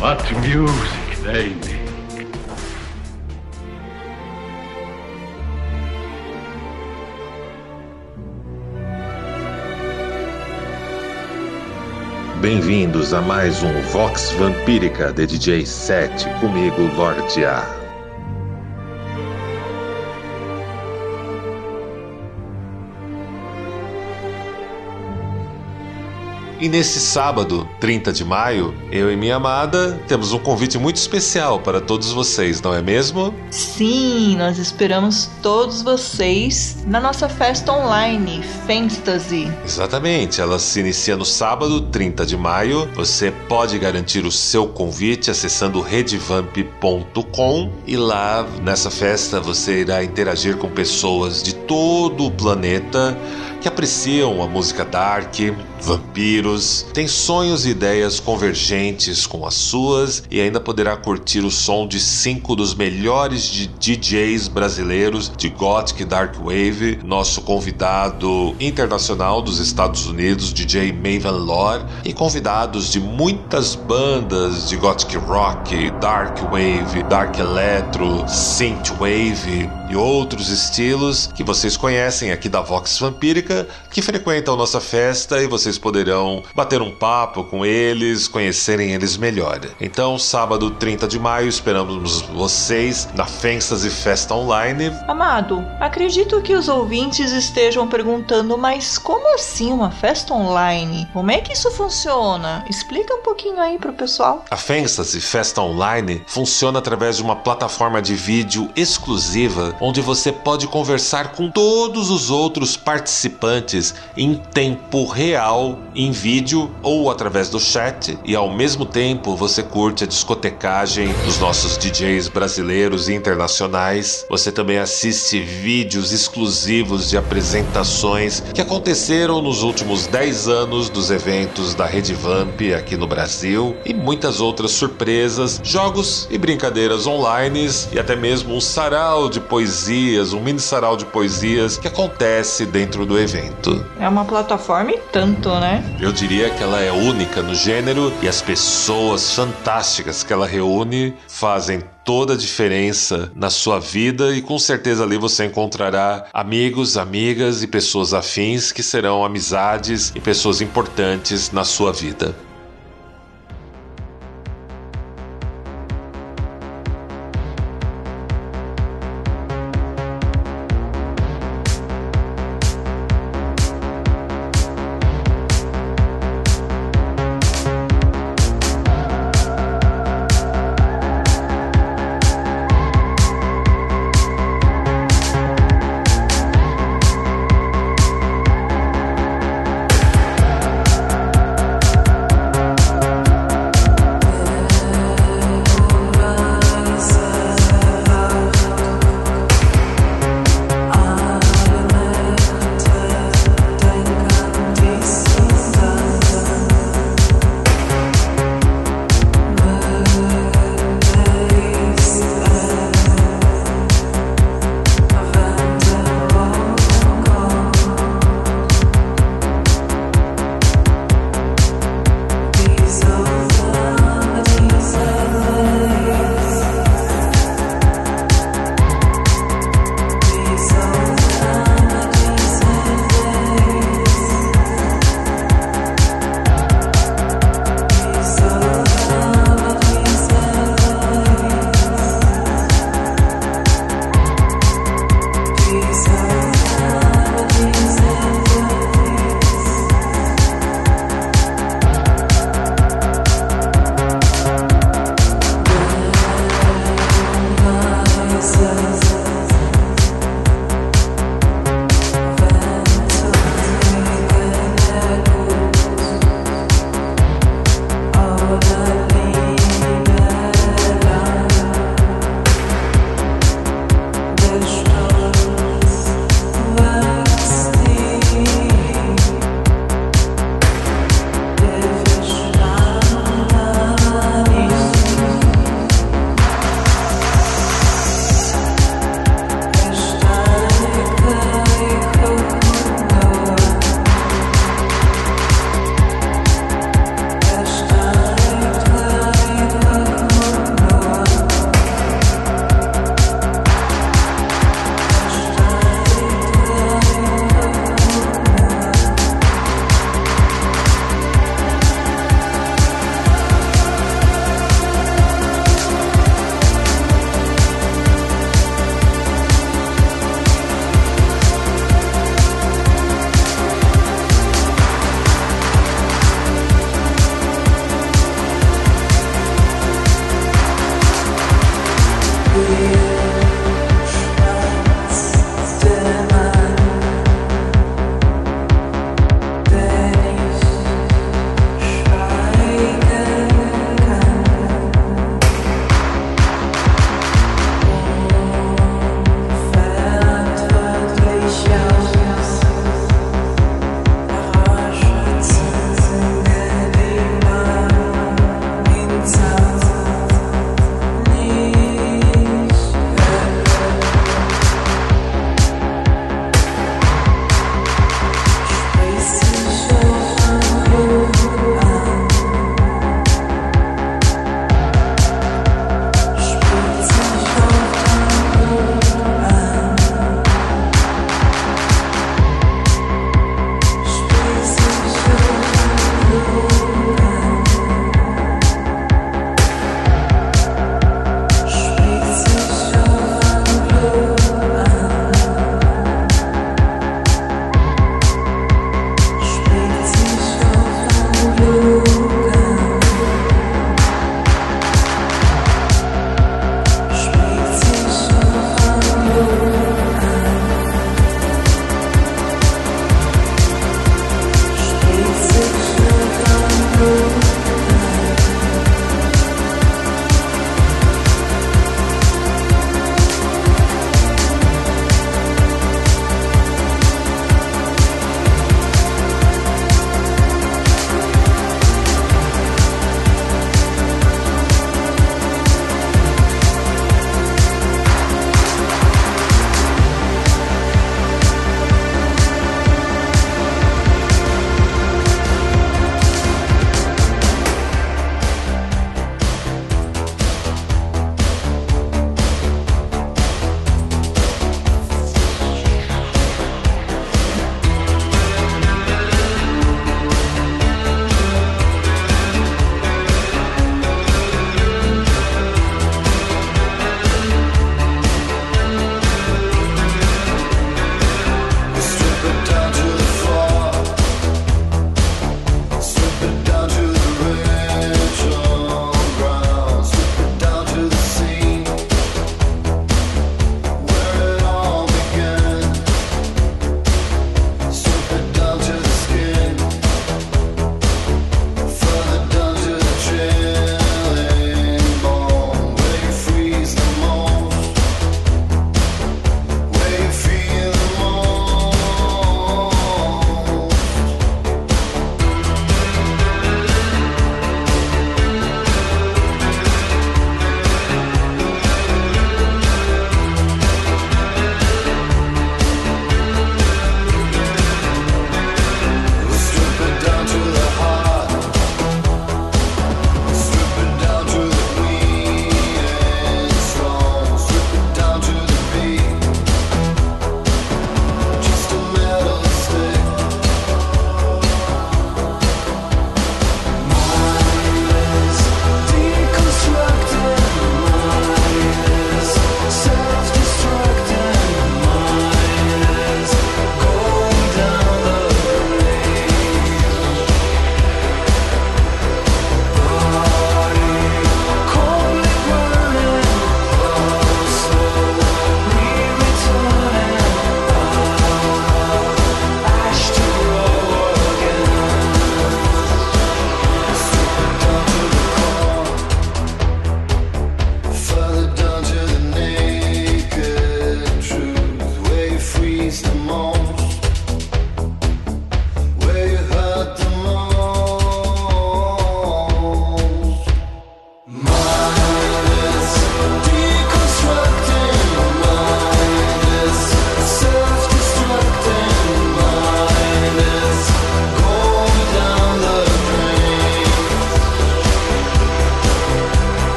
What music they make. Bem-vindos a mais um Vox Vampírica de DJ 7, comigo, Lorde A. E nesse sábado, 30 de maio, eu e minha amada temos um convite muito especial para todos vocês, não é mesmo? Sim, nós esperamos todos vocês na nossa festa online, Fantasy. Exatamente, ela se inicia no sábado, 30 de maio. Você pode garantir o seu convite acessando redvamp.com e lá nessa festa você irá interagir com pessoas de todo o planeta que apreciam a música dark, vampiros, tem sonhos e ideias convergentes com as suas e ainda poderá curtir o som de cinco dos melhores de DJs brasileiros de Gothic Dark Wave, nosso convidado internacional dos Estados Unidos, DJ Maven Lore, e convidados de muitas bandas de Gothic Rock, Dark Wave, Dark Electro, Synth Wave e outros estilos que vocês conhecem aqui da Vox Vampírica, que frequentam nossa festa e vocês poderão bater um papo com eles, conhecerem eles melhor. Então, sábado 30 de maio, esperamos vocês na Fantasy Festa Online. Amado, acredito que os ouvintes estejam perguntando, mas como assim uma festa online? Como é que isso funciona? Explica um pouquinho aí pro pessoal. A Fantasy Festa Online funciona através de uma plataforma de vídeo exclusiva onde você pode conversar com todos os outros participantes em tempo real, em vídeo ou através do chat, e ao mesmo tempo você curte a discotecagem dos nossos DJs brasileiros e internacionais. Você também assiste vídeos exclusivos de apresentações que aconteceram nos últimos 10 anos dos eventos da Rede Vamp aqui no Brasil e muitas outras surpresas, jogos e brincadeiras online e até mesmo um sarau de poesias, um mini sarau de poesias que acontece dentro do evento. É uma plataforma e tanto, né? Eu diria que ela é única no gênero e as pessoas fantásticas que ela reúne fazem toda a diferença na sua vida e com certeza ali você encontrará amigos, amigas e pessoas afins que serão amizades e pessoas importantes na sua vida.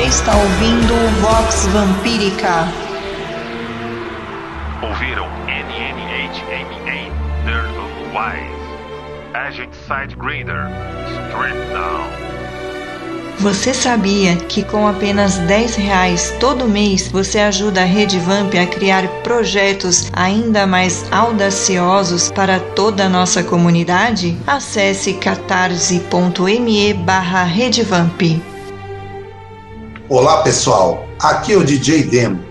Você está ouvindo Vox Vampírica. Ouviram NNHMA, Nerd of Wise, Agent Sidegrader, Strip Down. Você sabia que com apenas 10 reais todo mês você ajuda a Rede Vamp a criar projetos ainda mais audaciosos para toda a nossa comunidade? Acesse catarse.me barra Redevamp. Olá pessoal, aqui é o DJ Demo.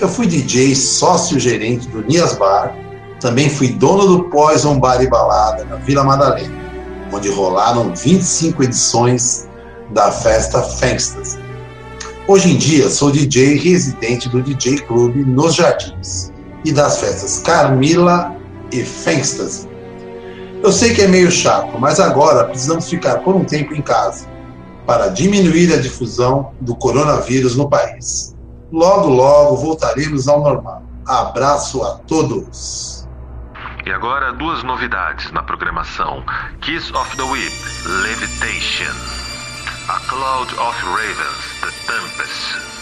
Eu fui DJ sócio-gerente do Nias Bar, também fui dono do Poison Bar e Balada na Vila Madalena, onde rolaram 25 edições da festa Fangstas. Hoje em dia sou DJ residente do DJ Club nos Jardins e das festas Carmila e Fangstas. Eu sei que é meio chato, mas agora precisamos ficar por um tempo em casa para diminuir a difusão do coronavírus no país. Logo, logo voltaremos ao normal. Abraço a todos! E agora duas novidades na programação: Kiss of the Whip, Levitation. A Cloud of Ravens, The Tempest.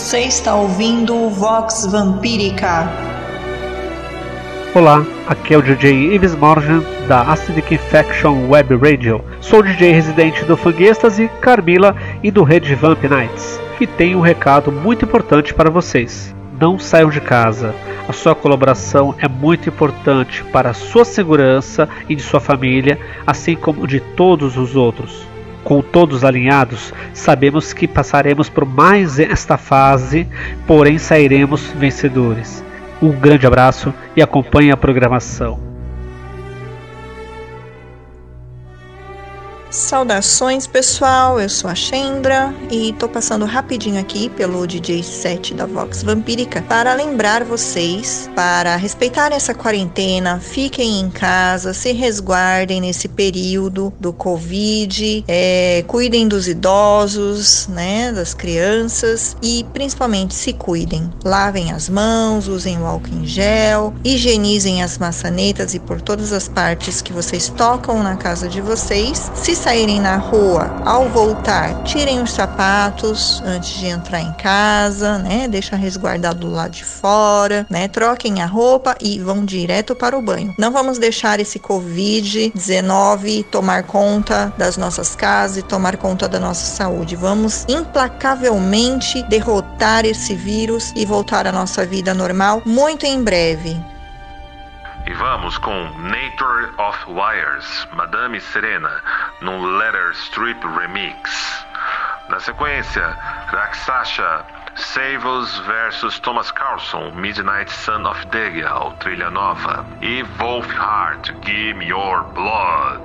Você está ouvindo o Vox Vampírica. Olá, aqui é o DJ Ives Morgan da Acidic Infection Web Radio. Sou DJ residente do Fanguestas e Carmila e do Red Vamp Nights. E tenho um recado muito importante para vocês. Não saiam de casa. A sua colaboração é muito importante para a sua segurança e de sua família, assim como de todos os outros. Com todos alinhados, sabemos que passaremos por mais esta fase, porém sairemos vencedores. Um grande abraço e acompanhe a programação. Saudações pessoal, eu sou a Chendra e tô passando rapidinho aqui pelo DJ 7 da Vox Vampírica para lembrar vocês para respeitar essa quarentena, fiquem em casa, se resguardem nesse período do Covid, é, cuidem dos idosos, né, das crianças e principalmente se cuidem. Lavem as mãos, usem o álcool em gel, higienizem as maçanetas e por todas as partes que vocês tocam na casa de vocês. Se saírem na rua, ao voltar, tirem os sapatos antes de entrar em casa, né? Deixa resguardado do lado de fora, né? Troquem a roupa e vão direto para o banho. Não vamos deixar esse Covid-19 tomar conta das nossas casas e tomar conta da nossa saúde. Vamos implacavelmente derrotar esse vírus e voltar à nossa vida normal muito em breve. E vamos com Nature of Wires, Madame Serena, num Letter Strip Remix. Na sequência, Raksasha, Savos vs Thomas Carlson, Midnight Son of Degel, trilha nova. E Wolfheart, Give Your Blood.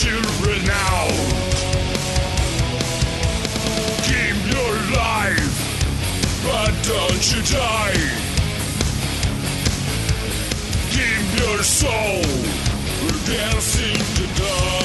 children out. Keep your life, but don't you die. Keep your soul, we're dancing to die.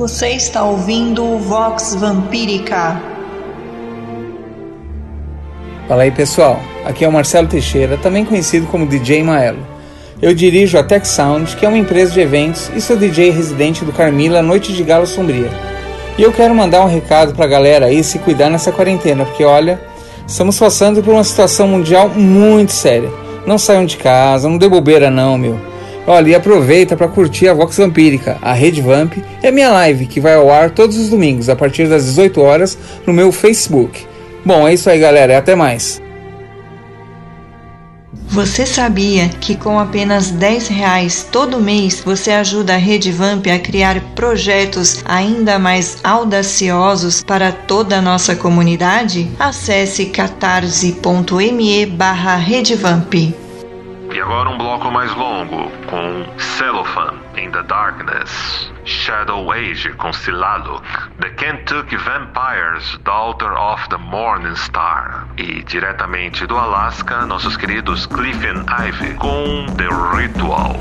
Você está ouvindo o Vox Vampírica. Fala aí pessoal, aqui é o Marcelo Teixeira, também conhecido como DJ Maelo. Eu dirijo a Tech Sound, que é uma empresa de eventos, e sou DJ residente do Carmila Noite de Gala Sombria. E eu quero mandar um recado pra galera aí se cuidar nessa quarentena, porque olha, estamos passando por uma situação mundial muito séria. Não saiam de casa, não dê bobeira não, meu. Olha, e aproveita para curtir a Vox Vampírica, a Rede Vamp, é minha live que vai ao ar todos os domingos a partir das 18 horas no meu Facebook. Bom, é isso aí, galera, até mais. Você sabia que com apenas 10 reais todo mês você ajuda a Rede Vamp a criar projetos ainda mais audaciosos para toda a nossa comunidade? Acesse catarse.me barra Redevamp. E agora um bloco mais longo, com Cellophane in the Darkness, Shadow Age com Silalo, The Kentucky Vampires, Daughter of the Morning Star, e diretamente do Alasca, nossos queridos Cliff and Ivy com The Ritual.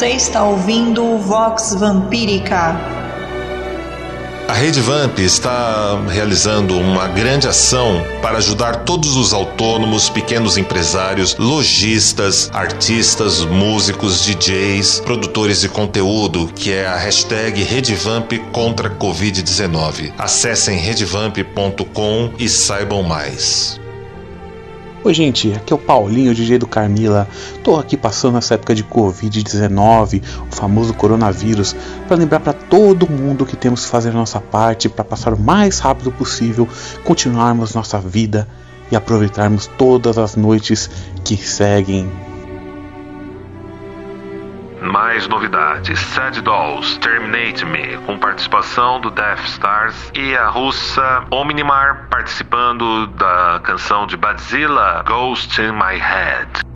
Você está ouvindo o Vox Vampírica. A Rede Vamp está realizando uma grande ação para ajudar todos os autônomos, pequenos empresários, lojistas, artistas, músicos, DJs, produtores de conteúdo, que é a hashtag Redevamp contra Covid-19. Acessem redevamp.com e saibam mais. Oi, gente, aqui é o Paulinho, DJ do Carmila. Tô aqui passando essa época de Covid-19, o famoso coronavírus, para lembrar para todo mundo que temos que fazer a nossa parte para passar o mais rápido possível, continuarmos nossa vida e aproveitarmos todas as noites que seguem mais novidades: Sad Dolls, Terminate Me, com participação do Death Stars e a russa Omnimar participando da canção de Badzilla, Ghost in My Head.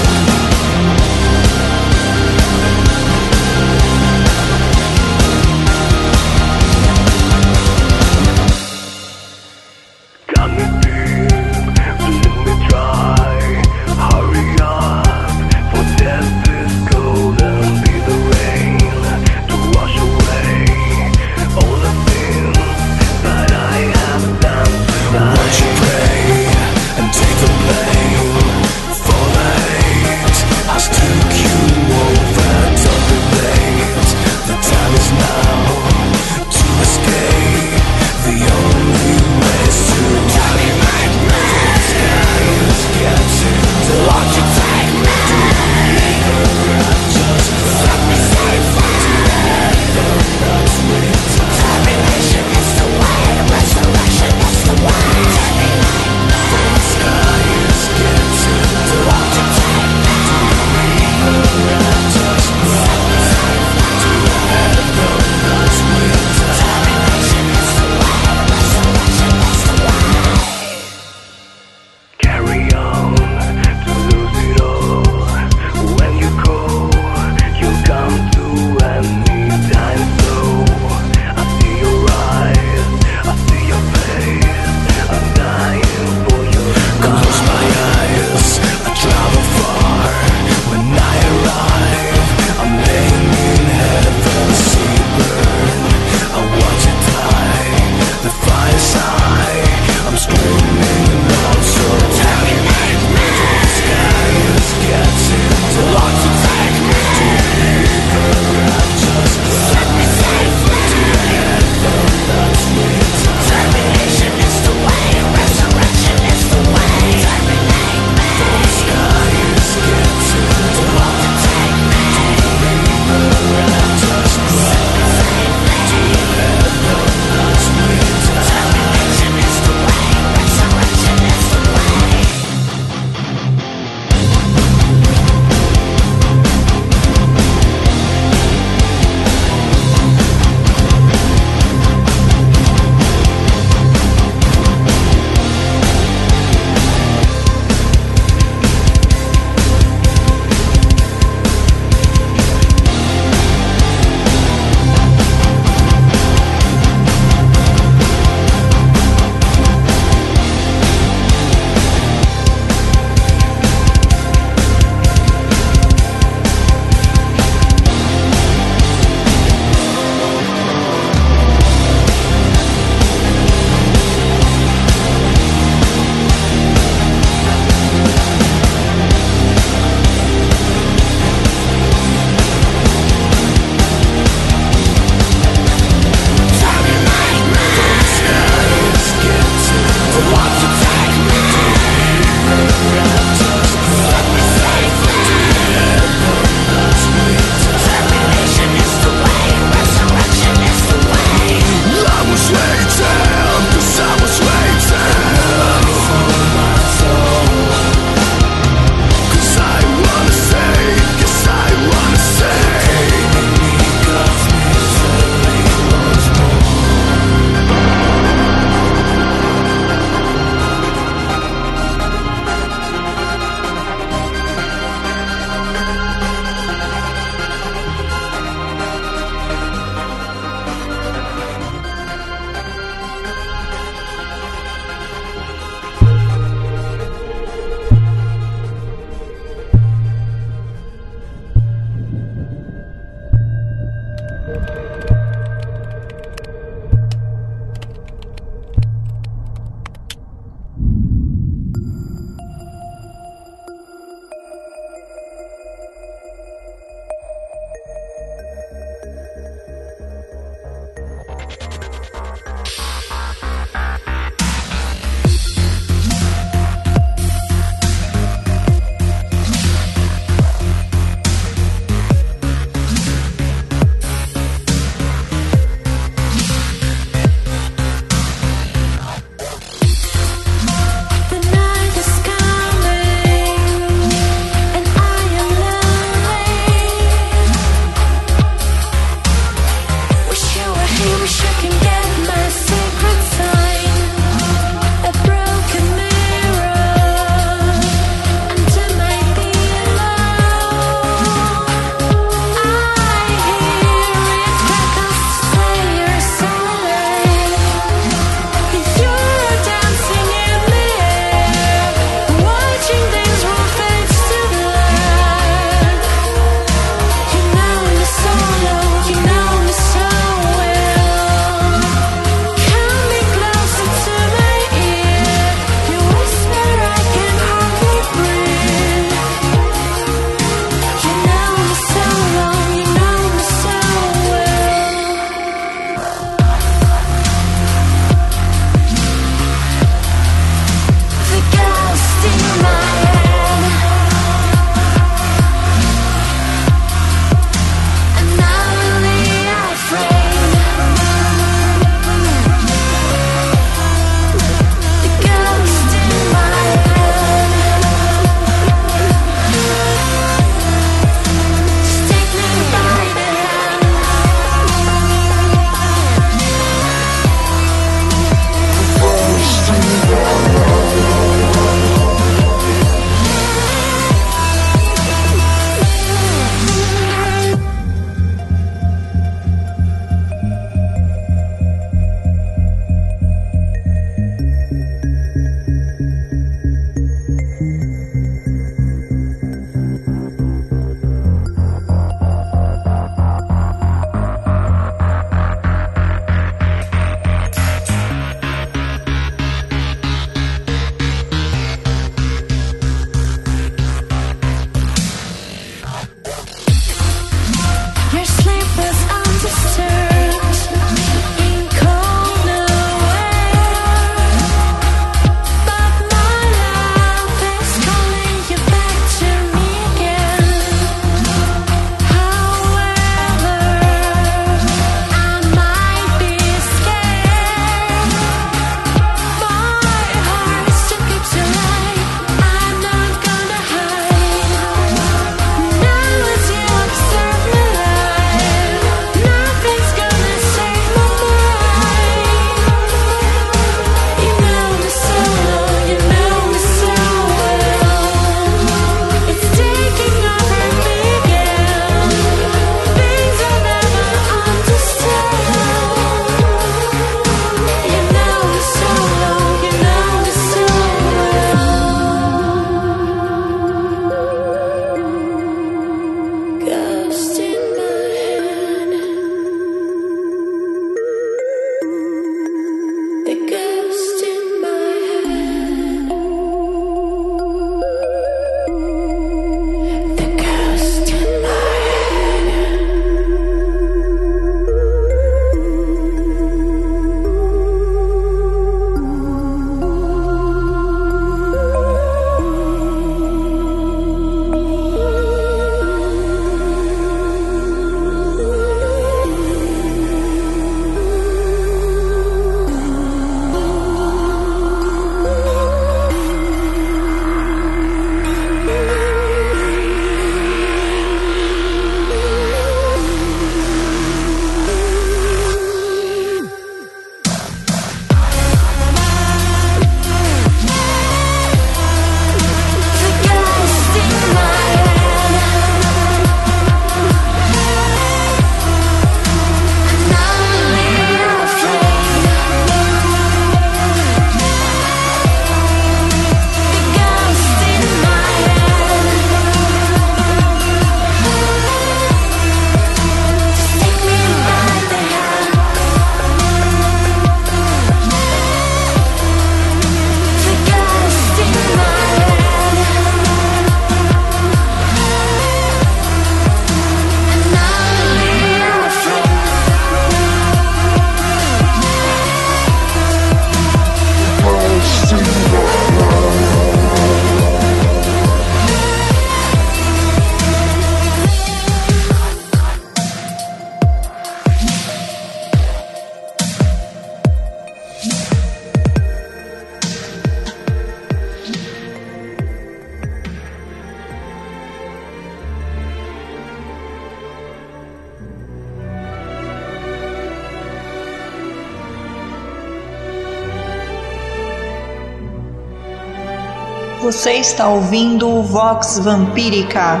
Você está ouvindo o Vox Vampírica.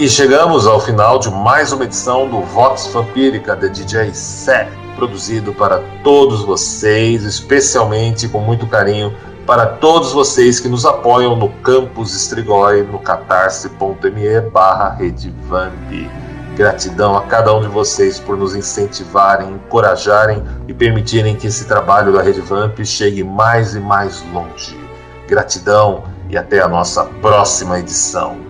E chegamos ao final de mais uma edição do Vox Vampírica de DJ Set, produzido para todos vocês, especialmente com muito carinho para todos vocês que nos apoiam no Campus Estrigói, no catarse.me barra. Gratidão a cada um de vocês por nos incentivarem, encorajarem e permitirem que esse trabalho da Rede Vamp chegue mais e mais longe. Gratidão e até a nossa próxima edição.